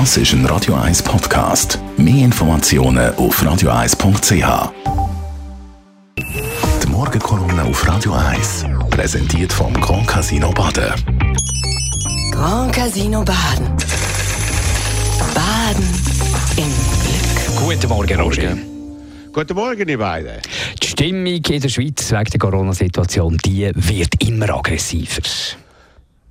Das ist ein Radio 1 Podcast. Mehr Informationen auf radio1.ch. Die Morgenkolumne auf Radio 1 präsentiert vom Grand Casino Baden. Grand Casino Baden. Baden im Glück. Guten Morgen, Roger. Guten Morgen, ihr beiden. Die Stimmung in der Schweiz wegen der Corona-Situation die wird immer aggressiver.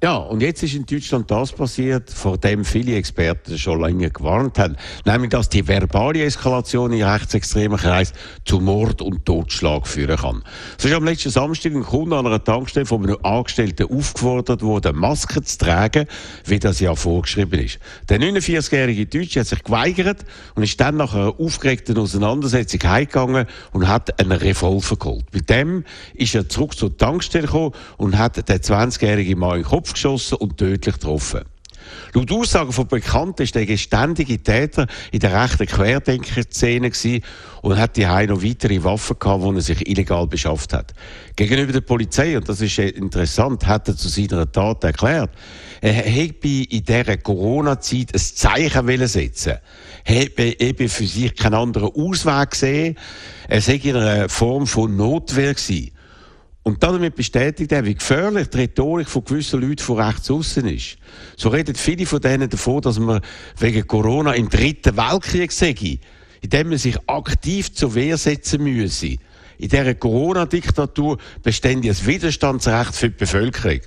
Ja, und jetzt ist in Deutschland das passiert, vor dem viele Experten schon länger gewarnt haben. Nämlich, dass die verbale Eskalation in rechtsextremen Kreis zu Mord und Totschlag führen kann. So ist am letzten Samstag ein Kunde an einer Tankstelle von einem Angestellten aufgefordert worden, Masken zu tragen, wie das ja vorgeschrieben ist. Der 49-jährige Deutsche hat sich geweigert und ist dann nach einer aufgeregten Auseinandersetzung heimgegangen und hat einen Revolver geholt. Mit dem ist er zurück zur Tankstelle gekommen und hat den 20-jährigen Mann in den Kopf geschossen und tödlich getroffen. Laut Aussagen von Bekannten ist der geständige Täter in der rechten Querdenker-Szene und hat die noch weitere Waffen gehabt, die er sich illegal beschafft hat. Gegenüber der Polizei, und das ist interessant, hat er zu seiner Tat erklärt, er hätte in dieser Corona-Zeit ein Zeichen setzen hätte eben für sich keinen anderen Ausweg gesehen. Er sei in einer Form von Notwehr gewesen. Und damit bestätigt er, wie gefährlich die Rhetorik von gewissen Leuten von rechts außen ist. So reden viele von denen davon, dass man wegen Corona im dritten Weltkrieg sei, indem man sich aktiv zur Wehr setzen müsse. In dieser Corona-Diktatur bestände ein Widerstandsrecht für die Bevölkerung.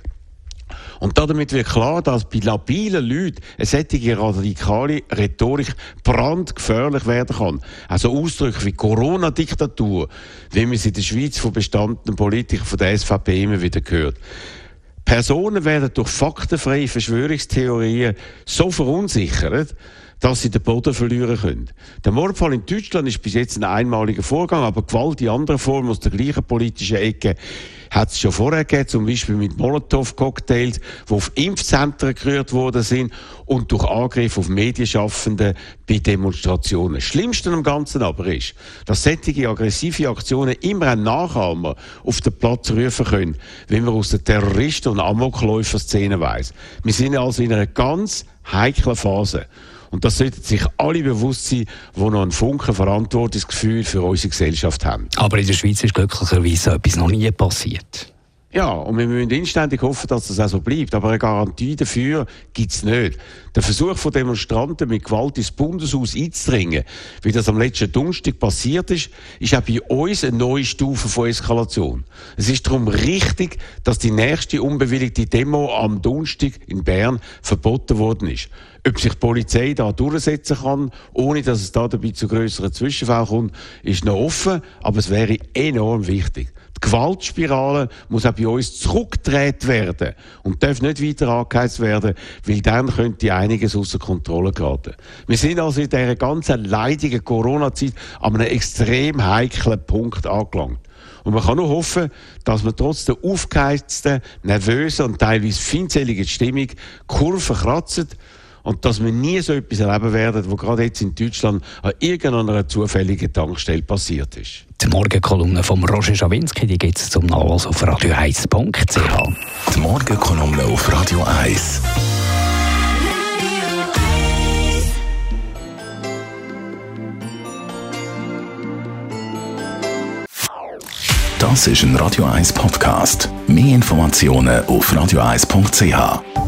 Und damit wird klar, dass bei labilen Leuten eine solche radikale Rhetorik brandgefährlich werden kann. Also Ausdrücke wie Corona-Diktatur, wie man sie in der Schweiz von bestandenen Politikern von der SVP immer wieder hört. Personen werden durch faktenfreie Verschwörungstheorien so verunsichert, dass sie den Boden verlieren können. Der Mordfall in Deutschland ist bis jetzt ein einmaliger Vorgang, aber Gewalt in anderer Form aus der gleichen politischen Ecke hat es schon vorher gegeben, zum Beispiel mit Molotow-Cocktails, die auf Impfzentren gerührt worden sind und durch Angriffe auf Medienschaffende bei Demonstrationen. Das Schlimmste am Ganzen aber ist, dass solche aggressive Aktionen immer einen Nachahmer auf den Platz rufen können, wenn man aus der Terroristen- und Amokläufer-Szene weiss. Wir sind also in einer ganz heiklen Phase. Und das sollten sich alle bewusst sein, die noch ein Funken Verantwortungsgefühl für unsere Gesellschaft haben. Aber in der Schweiz ist glücklicherweise etwas noch nie passiert. Ja, und wir müssen inständig hoffen, dass das auch so bleibt. Aber eine Garantie dafür gibt es nicht. Der Versuch von Demonstranten mit Gewalt ins Bundeshaus einzudringen, wie das am letzten Donnerstag passiert ist, ist auch bei uns eine neue Stufe von Eskalation. Es ist darum richtig, dass die nächste unbewilligte Demo am Donnerstag in Bern verboten worden ist. Ob sich die Polizei da durchsetzen kann, ohne dass es da dabei zu größeren Zwischenfällen kommt, ist noch offen, aber es wäre enorm wichtig. Die Gewaltspirale muss auch bei uns zurückgedreht werden und darf nicht weiter angeheizt werden, weil dann könnte einiges außer Kontrolle geraten. Wir sind also in dieser ganzen leidigen Corona-Zeit an einem extrem heiklen Punkt angelangt. Und man kann nur hoffen, dass man trotz der aufgeheizten, nervösen und teilweise feindseligen Stimmung Kurven kratzt und dass wir nie so etwas erleben werden, was gerade jetzt in Deutschland an irgendeiner zufälligen Tankstelle passiert ist. Die Morgenkolumne von Roger Schawinski, die gibt es zum Nachlass auf radio1.ch. Die Morgenkolumne auf Radio 1. Das ist ein Radio 1 Podcast. Mehr Informationen auf radio1.ch.